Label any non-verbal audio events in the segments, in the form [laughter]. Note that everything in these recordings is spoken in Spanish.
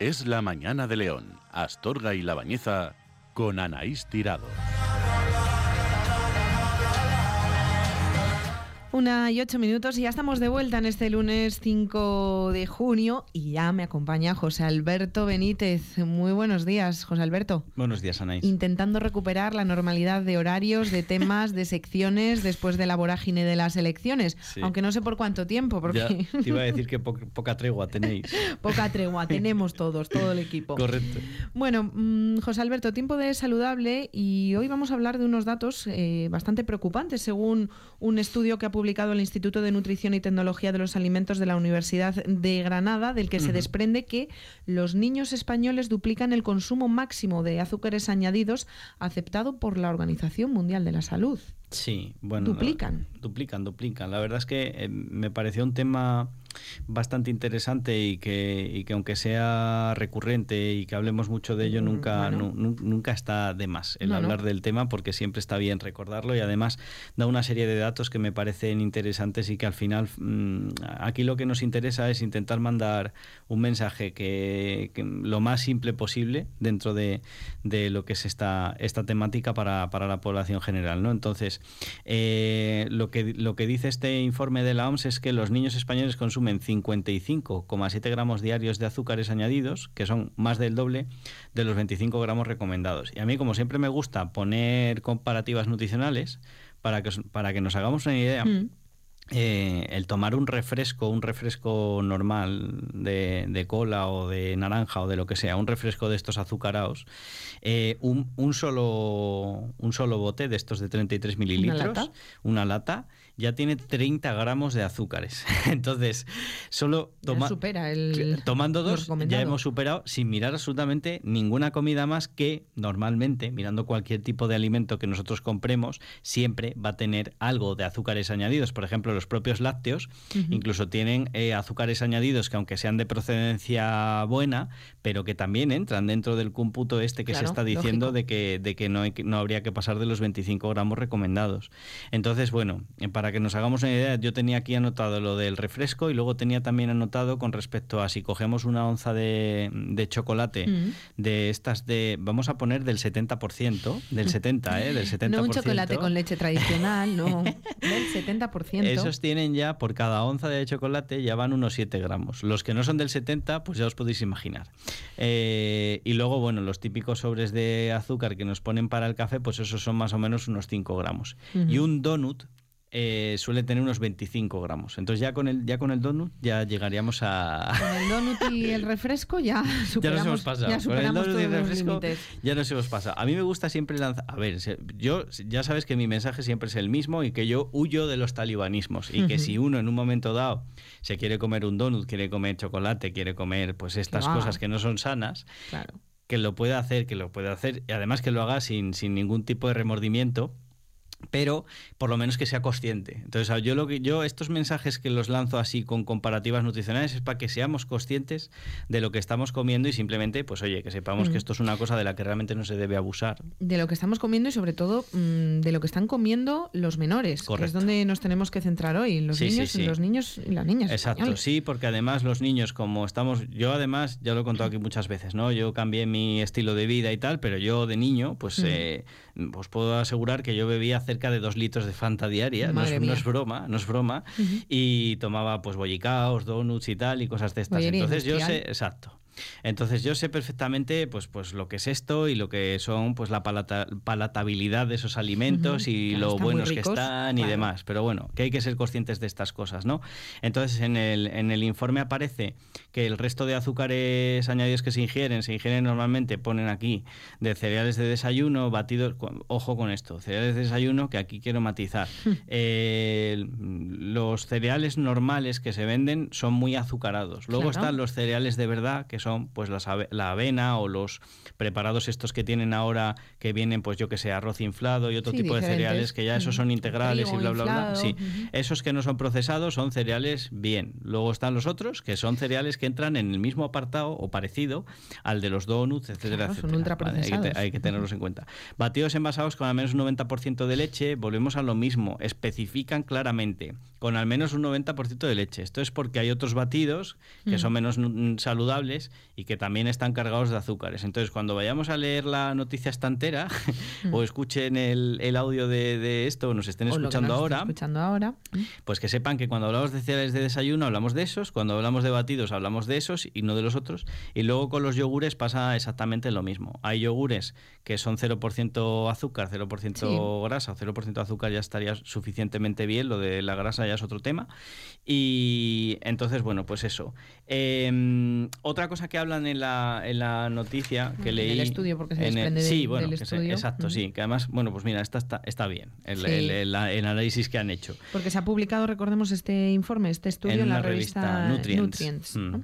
Es la mañana de León, Astorga y La Bañeza con Anaís Tirado. Una y ocho minutos y ya estamos de vuelta en este lunes 5 de junio y ya me acompaña José Alberto Benítez. Muy buenos días, José Alberto. Buenos días, Anaís. Intentando recuperar la normalidad de horarios, de temas, de secciones después de la vorágine de las elecciones. Aunque no sé por cuánto tiempo, porque... te iba a decir que poca tregua tenéis. [laughs] poca tregua, tenemos todos, todo el equipo. Correcto. Bueno, mm, José Alberto, tiempo de saludable y hoy vamos a hablar de unos datos eh, bastante preocupantes según un estudio que ha publicado publicado el Instituto de Nutrición y Tecnología de los Alimentos de la Universidad de Granada, del que se desprende que los niños españoles duplican el consumo máximo de azúcares añadidos aceptado por la Organización Mundial de la Salud. Sí, bueno. Duplican. duplican, duplican. La verdad es que eh, me pareció un tema bastante interesante y que, y que aunque sea recurrente y que hablemos mucho de ello, nunca, nunca está de más el hablar del tema porque siempre está bien recordarlo y además da una serie de datos que me parecen interesantes y que al final mm, aquí lo que nos interesa es intentar mandar un mensaje que, lo más simple posible dentro de, de, lo que es esta, esta temática para, para la población general. ¿no? Entonces, eh, lo, que, lo que dice este informe de la OMS es que los niños españoles consumen 55,7 gramos diarios de azúcares añadidos, que son más del doble de los 25 gramos recomendados. Y a mí, como siempre me gusta poner comparativas nutricionales, para que, para que nos hagamos una idea, mm. Eh, el tomar un refresco, un refresco normal de, cola o de naranja o de lo que sea, un refresco de estos azucarados, eh, un, un, solo, un solo bote de estos de 33 mililitros, una lata, ya tiene 30 gramos de azúcares. [laughs] Entonces, solo tomando dos, ya hemos superado sin mirar absolutamente ninguna comida más que normalmente, mirando cualquier tipo de alimento que nosotros compremos, siempre va a tener algo de azúcares añadidos. Por ejemplo, los propios lácteos incluso tienen eh, azúcares añadidos que aunque sean de procedencia buena, pero que también entran dentro del cómputo este que se está diciendo de que, de que no, no habría que pasar de los 25 gramos recomendados. Entonces, bueno, eh, para que nos hagamos una idea, yo tenía aquí anotado lo del refresco y luego tenía también anotado con respecto a si cogemos una onza de, chocolate de estas de, vamos a poner del 70%, del 70, ¿eh? Del 70%. No un chocolate con leche tradicional, no, [laughs] del 70% esos tienen ya, por cada onza de chocolate, ya van unos 7 gramos. Los que no son del 70, pues ya os podéis imaginar. Eh, y luego, bueno, los típicos sobres de azúcar que nos ponen para el café, pues esos son más o menos unos 5 gramos. Y un donut, eh, suele tener unos 25 gramos. Entonces ya con el ya con el donut ya llegaríamos a... [laughs] Con el donut y el [laughs] refresco ya superamos, ya nos hemos pasado. Ya con el donut y el refresco ya nos hemos pasado. A mí me gusta siempre lanzar... A ver, yo ya sabes que mi mensaje siempre es el mismo y que yo huyo de los talibanismos y que si uno en un momento dado se quiere comer un donut, quiere comer chocolate, quiere comer pues estas cosas que no son sanas... que lo pueda hacer, que lo pueda hacer, y además que lo haga sin, sin ningún tipo de remordimiento, pero por lo menos que sea consciente. Entonces, yo lo que yo estos mensajes que los lanzo así con comparativas nutricionales es para que seamos conscientes de lo que estamos comiendo y simplemente, pues oye, que sepamos que mm. esto es una cosa de la que realmente no se debe abusar. De lo que estamos comiendo y sobre todo mm, de lo que están comiendo los menores, que es donde nos tenemos que centrar hoy, los niños, los niños y las niñas. Exacto, sí, porque además los niños como estamos, yo además ya lo he contado aquí muchas veces, ¿no? Yo cambié mi estilo de vida y tal, pero yo de niño, pues mm. eh, os puedo asegurar que yo bebía cerca de dos litros de Fanta diaria, no es, broma, no es broma, y tomaba pues bollicaos, donuts y tal, y cosas de estas. Entonces yo sé, exacto. Entonces yo sé perfectamente pues, pues lo que es esto y lo que son pues la palatabilidad de esos alimentos y lo buenos que están y demás. Pero bueno, que hay que ser conscientes de estas cosas, ¿no? Entonces en el, en el informe aparece que el resto de azúcares añadidos que se ingieren, se ingieren normalmente, ponen aquí, de cereales de desayuno, batidos, ojo con esto, cereales de desayuno que aquí quiero matizar. Eh, los cereales normales que se venden son muy azucarados. Luego están los cereales de verdad que son pues la avena o los preparados estos que tienen ahora que vienen pues yo que sé, arroz inflado y otro tipo de cereales que ya esos son integrales y bla bla bla. Sí, esos que no son procesados son cereales bien. Luego están los otros que son cereales que entran en el mismo apartado o parecido al de los donuts, etcétera, etcétera. hay, que, tenerlos en cuenta. Batidos envasados con al menos un 90% de leche, volvemos a lo mismo, especifican claramente con al menos un 90% de leche. Esto es porque hay otros batidos que son menos saludables y que también están cargados de azúcares. Entonces, cuando vayamos a leer la noticia esta entera [laughs] o escuchen el, audio de, esto o nos estén escuchando ahora, escuchando ahora, pues que sepan que cuando hablamos de cereales de desayuno hablamos de esos, cuando hablamos de batidos hablamos de esos y no de los otros. Y luego con los yogures pasa exactamente lo mismo. Hay yogures que son 0% azúcar, 0% grasa o 0% azúcar ya estaría suficientemente bien, lo de la grasa ya es otro tema. Y entonces, bueno, pues eso. Em, otra cosa que hablan en la, en la noticia que leí... En el estudio, porque se desprende sí, bueno, del estudio. exacto, sí. Que además, bueno, pues mira, esta está, está bien, el, análisis que han hecho. Porque se ha publicado, recordemos, este informe, este estudio en, la revista, Nutrients. Mm.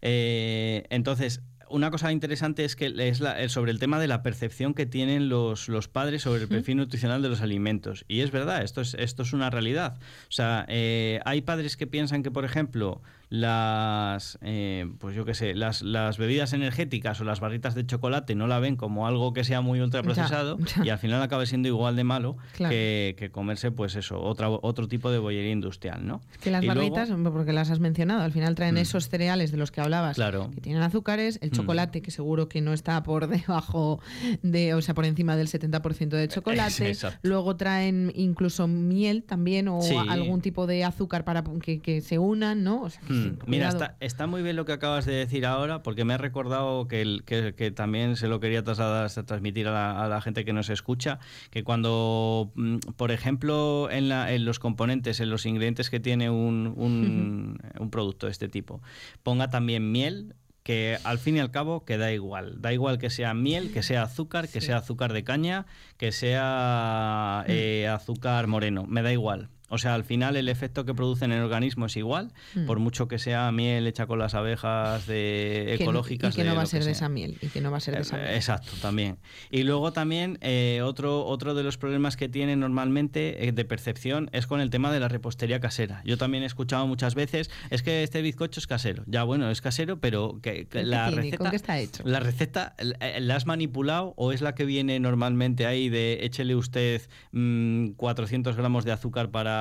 Eh, entonces, una cosa interesante es que es sobre el tema de la percepción que tienen los, los padres sobre el perfil nutricional de los alimentos. Y es verdad, esto es, esto es una realidad. O sea, eh, hay padres que piensan que, por ejemplo, las eh, pues yo qué sé las, las, bebidas energéticas o las barritas de chocolate no la ven como algo que sea muy ultraprocesado y al final acaba siendo igual de malo que, comerse pues eso otro, otro tipo de bollería industrial ¿no? que las barritas porque las has mencionado al final traen mm. esos cereales de los que hablabas claro. que tienen azúcares el mm. chocolate que seguro que no está por [laughs] debajo de o sea por encima del 70% de chocolate luego traen incluso miel también o algún tipo de azúcar para que, que se unan ¿no? O sea, mm. Mm, mira, está, está, muy bien lo que acabas de decir ahora, porque me ha recordado que, el, que, también se lo quería trasladar, transmitir a la, gente que nos escucha, que cuando, mm, por ejemplo, en, la, en los componentes, en los ingredientes que tiene un, un, [laughs] un producto de este tipo, ponga también miel, que al fin y al cabo que da igual. Da igual que sea miel, que sea azúcar, que sea azúcar de caña, que sea mm. eh, azúcar moreno. Me da igual. O sea, al final el efecto que produce en el organismo es igual, mm. por mucho que sea miel hecha con las abejas de ecológicas. y que no va a ser de esa miel. Y que no va a ser de esa miel. Exacto, también. Y luego también eh, otro, otro de los problemas que tiene normalmente eh, de percepción es con el tema de la repostería casera. Yo también he escuchado muchas veces, es que este bizcocho es casero. Ya, bueno, es casero, pero que, la receta... qué está hecho? La receta, eh, ¿la has manipulado o es la que viene normalmente ahí de échele usted 400 mm, gramos de azúcar para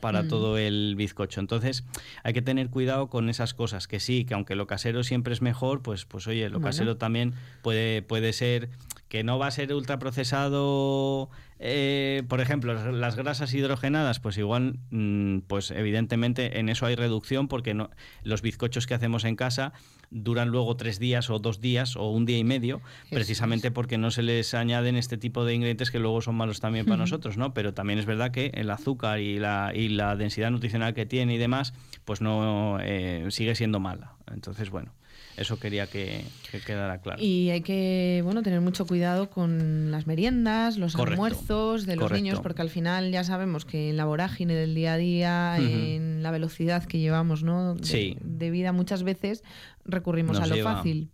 para, mm. todo el bizcocho. Entonces hay que tener cuidado con esas cosas, que sí, que aunque lo casero siempre es mejor, pues, pues oye, lo casero también puede, puede ser que no va a ser ultraprocesado eh, por ejemplo, las grasas hidrogenadas, pues igual, mm, pues evidentemente en eso hay reducción porque no, los bizcochos que hacemos en casa duran luego tres días o dos días o un día y medio, precisamente porque no se les añaden este tipo de ingredientes que luego son malos también para nosotros, ¿no? Pero también es verdad que el azúcar y la, y la densidad nutricional que tiene y demás, pues no eh, sigue siendo mala. Entonces, bueno. Eso quería que, quedara claro. Y hay que bueno tener mucho cuidado con las meriendas, los almuerzos de los niños, porque al final ya sabemos que en la vorágine del día a día, en la velocidad que llevamos ¿no? de, vida, muchas veces recurrimos a lo fácil.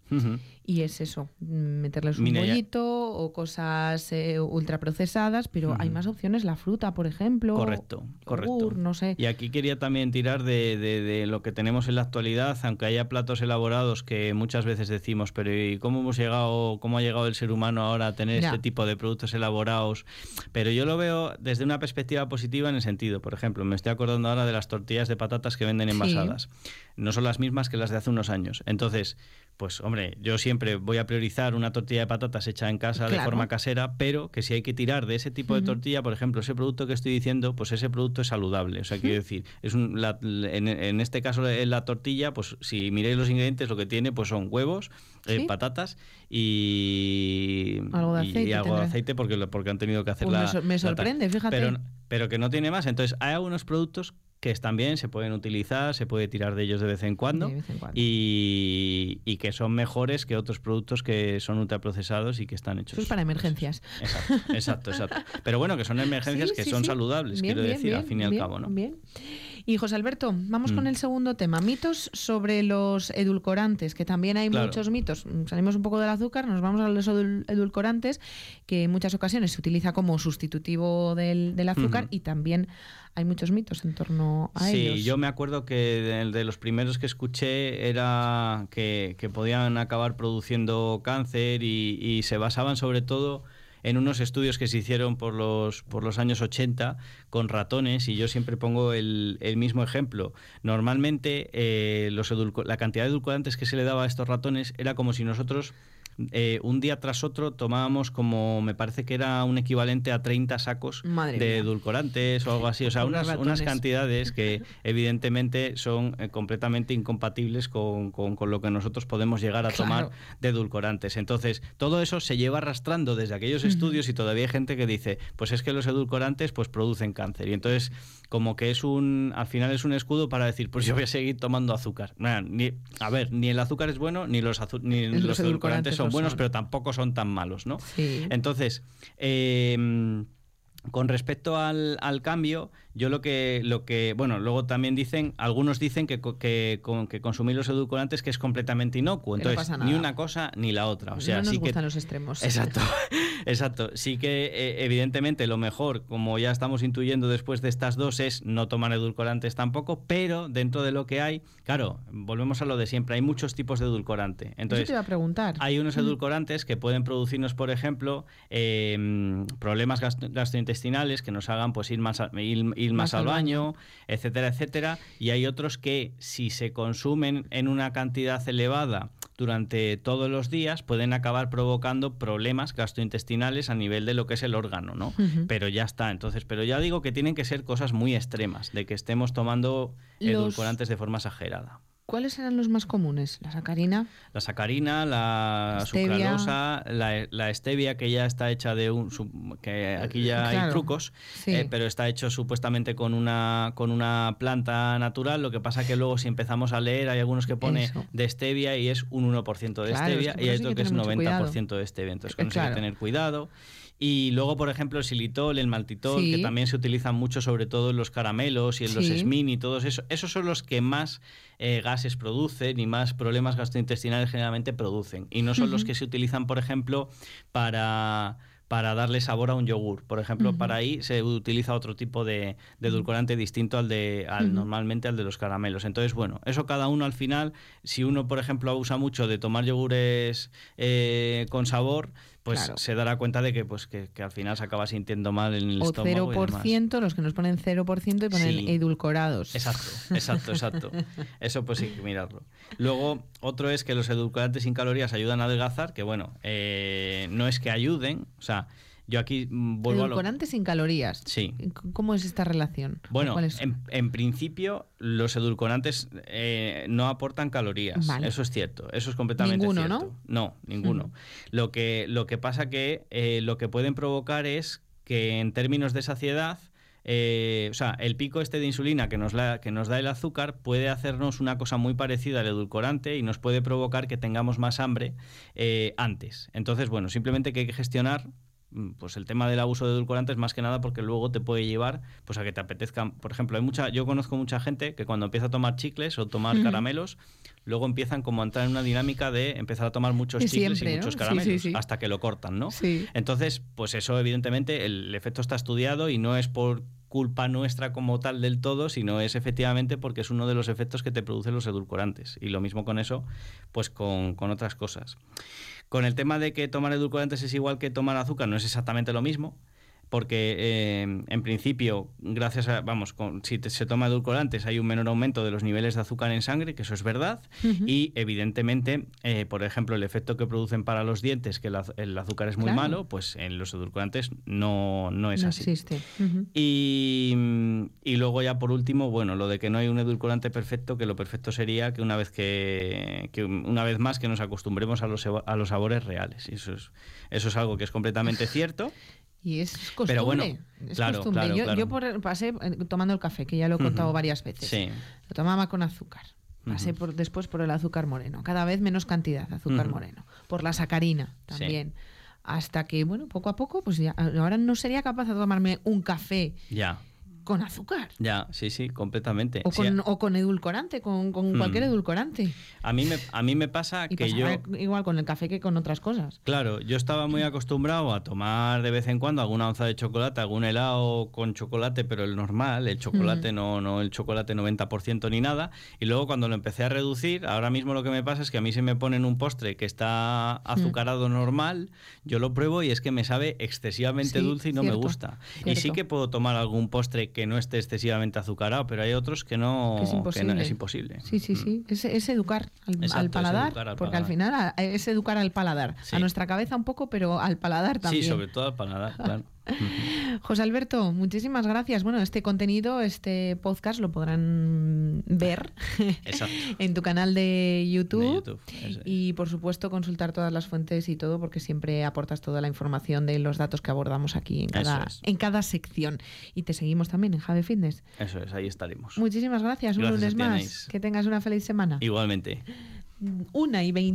Y es eso, meterles un bollito o cosas eh, ultraprocesadas, pero hay más opciones, la fruta, por ejemplo. Correcto, correcto. no sé. Y aquí quería también tirar de, lo que tenemos en la actualidad, aunque haya platos elaborados que muchas veces decimos, pero ¿y cómo hemos llegado, cómo ha llegado el ser humano ahora a tener este tipo de productos elaborados? Pero yo lo veo desde una perspectiva positiva en el sentido, por ejemplo, me estoy acordando ahora de las tortillas de patatas que venden envasadas. No son las mismas que las de hace unos años. Entonces, pues hombre, yo siempre voy a priorizar una tortilla de patatas hecha en casa de forma casera, pero que si hay que tirar de ese tipo de tortilla, por ejemplo, ese producto que estoy diciendo, pues ese producto es saludable. O sea, quiero decir, es un, en, este caso la tortilla, pues si miráis los ingredientes, lo que tiene pues son huevos, eh, patatas y algo de aceite, y algo de aceite porque, porque han tenido que hacer pues la... Me, sorprende, fíjate. Pero, pero que no tiene más. Entonces, hay algunos productos que están bien, se pueden utilizar, se puede tirar de ellos de vez en cuando, Y, que son mejores que otros productos que son ultraprocesados y que están hechos. Eso es para emergencias. exacto, exacto, Pero bueno, que son emergencias que son saludables, quiero decir, al fin y al cabo. ¿no? Bien. Y José Alberto, vamos con mm. el segundo tema, mitos sobre los edulcorantes, que también hay muchos mitos. Salimos un poco del azúcar, nos vamos a los edulcorantes, que en muchas ocasiones se utiliza como sustitutivo del, azúcar y también hay muchos mitos en torno a ellos. Sí, yo me acuerdo que el de los primeros que escuché era que, podían acabar produciendo cáncer y, y se basaban sobre todo en unos estudios que se hicieron por los, por los años 80 con ratones y yo siempre pongo el, mismo ejemplo. Normalmente eh, los la cantidad de edulcorantes que se le daba a estos ratones era como si nosotros eh, un día tras otro tomábamos como, me parece que era un equivalente a 30 sacos de edulcorantes o algo así. O sea, unas, unas cantidades que [laughs] evidentemente son eh, completamente incompatibles con, lo que nosotros podemos llegar a tomar de edulcorantes. Entonces, todo eso se lleva arrastrando desde aquellos estudios y todavía hay gente que dice, pues es que los edulcorantes pues producen cáncer. Y entonces como que es un, al final es un escudo para decir, pues yo voy a seguir tomando azúcar. ni, a ver, ni el azúcar es bueno, ni los, ni los, edulcorantes son buenos, pero tampoco son tan malos, ¿no? Entonces, eh, con respecto al, al, cambio, yo lo que, lo que, bueno, luego también dicen, algunos dicen que, que, que consumir los edulcorantes que es completamente inocuo, entonces ni una cosa ni la otra. O sea, no nos sí gustan que, los extremos. Exacto, [laughs] exacto. Sí que eh, evidentemente lo mejor, como ya estamos intuyendo después de estas dos, es no tomar edulcorantes tampoco, pero dentro de lo que hay, claro, volvemos a lo de siempre, hay muchos tipos de edulcorante. Entonces, te iba a preguntar. Hay unos edulcorantes que pueden producirnos, por ejemplo, eh, problemas gastrointestinales que nos hagan pues ir más, ir, más, al baño, etcétera, etcétera. Y hay otros que si se consumen en una cantidad elevada durante todos los días pueden acabar provocando problemas gastrointestinales a nivel de lo que es el órgano, ¿no? Pero ya está, entonces, pero ya digo que tienen que ser cosas muy extremas, de que estemos tomando edulcorantes de de forma exagerada. ¿Cuáles eran los más comunes? ¿La sacarina? La sacarina, la sucralosa, la, stevia, que ya está hecha de un... que aquí ya hay trucos, eh, pero está hecho supuestamente con una, con una planta natural. Lo que pasa que luego si empezamos a leer hay algunos que pone de stevia y es un 1% de stevia y hay otro que, es 90% de stevia. Entonces con eso hay que tener cuidado. Y luego, por ejemplo, el xilitol, el maltitol, que también se utilizan mucho, sobre todo en los caramelos y en los SMIN y todos eso. Esos son los que más eh, gases producen y más problemas gastrointestinales generalmente producen. Y no son los que se utilizan, por ejemplo, para para darle sabor a un yogur. Por ejemplo, para ahí se utiliza otro tipo de, edulcorante distinto al de al, normalmente al de los caramelos. Entonces, bueno, eso cada uno al final, si uno, por ejemplo, abusa mucho de tomar yogures eh, con sabor, pues se dará cuenta de que pues que, al final se acaba sintiendo mal en el o estómago. O 0%, los que nos ponen 0% y ponen edulcorados. Exacto, [laughs] exacto, exacto. Eso pues sí que mirarlo. Luego, otro es que los edulcorantes sin calorías ayudan a adelgazar, que bueno, eh, no es que ayuden, o sea, yo aquí mm, vuelvo Edulcorantes sin calorías. Sí. ¿Cómo es esta relación? Bueno, en, principio los edulcorantes eh, no aportan calorías. Eso es cierto. Eso es completamente ninguno, cierto. ¿no? ninguno. Lo, que, lo que pasa que eh, lo que pueden provocar es que en términos de saciedad, eh, o sea, el pico este de insulina que nos, que nos da el azúcar puede hacernos una cosa muy parecida al edulcorante y nos puede provocar que tengamos más hambre antes. Entonces, bueno, simplemente que hay que gestionar pues el tema del abuso de edulcorantes más que nada porque luego te puede llevar pues a que te apetezcan por ejemplo hay mucha yo conozco mucha gente que cuando empieza a tomar chicles o tomar caramelos luego empiezan como a entrar en una dinámica de empezar a tomar muchos chicles y muchos caramelos hasta que lo cortan no entonces pues eso evidentemente el efecto está estudiado y no es por culpa nuestra como tal del todo, sino es efectivamente porque es uno de los efectos que te producen los edulcorantes. Y lo mismo con eso, pues con, con otras cosas. Con el tema de que tomar edulcorantes es igual que tomar azúcar, no es exactamente lo mismo porque eh, en principio, gracias a, vamos, si se toma edulcorantes hay un menor aumento de los niveles de azúcar en sangre, que eso es verdad, y evidentemente, eh, por ejemplo, el efecto que producen para los dientes, que el, azúcar es muy malo, pues en los edulcorantes no, no es así. Existe. y, y, luego ya por último, bueno, lo de que no hay un edulcorante perfecto, que lo perfecto sería que una vez que, que una vez más que nos acostumbremos a los, a los sabores reales. Y eso es, eso es algo que es completamente cierto y es costumbre. Pero bueno, claro, Claro, yo, yo pasé eh, tomando el café, que ya lo he contado varias veces. Sí. Lo tomaba con azúcar. Pasé por, después por el azúcar moreno. Cada vez menos cantidad de azúcar moreno. Por la sacarina también. Hasta que, bueno, poco a poco, pues ya, ahora no sería capaz de tomarme un café. Ya con azúcar. Ya, sí, sí, completamente. O con, edulcorante, con, mm. cualquier edulcorante. A mí me, a mí me pasa que yo... Igual con el café que con otras cosas. Claro, yo estaba muy acostumbrado a tomar de vez en cuando alguna onza de chocolate, algún helado con chocolate, pero el normal, el chocolate, mm. no, no el chocolate 90% ni nada. Y luego cuando lo empecé a reducir, ahora mismo lo que me pasa es que a mí se me ponen un postre que está mm. azucarado normal, yo lo pruebo y es que me sabe excesivamente dulce y no me gusta. Y sí que puedo tomar algún postre que no esté excesivamente azucarado, pero hay otros que no es imposible. es imposible. Sí, sí, sí. Mm. Es, educar al, paladar, porque al final es educar al paladar. A nuestra cabeza un poco, pero al paladar también. Sí, sobre todo al paladar, [laughs] claro. José Alberto, muchísimas gracias. Bueno, este contenido, este podcast lo podrán ver [laughs] en tu canal de YouTube, y por supuesto consultar todas las fuentes y todo porque siempre aportas toda la información de los datos que abordamos aquí en cada, en cada sección. Y te seguimos también en Jave Fitness. Eso es, ahí estaremos. Muchísimas gracias, un lunes más. Que tengas una feliz semana. Igualmente. Una y veinte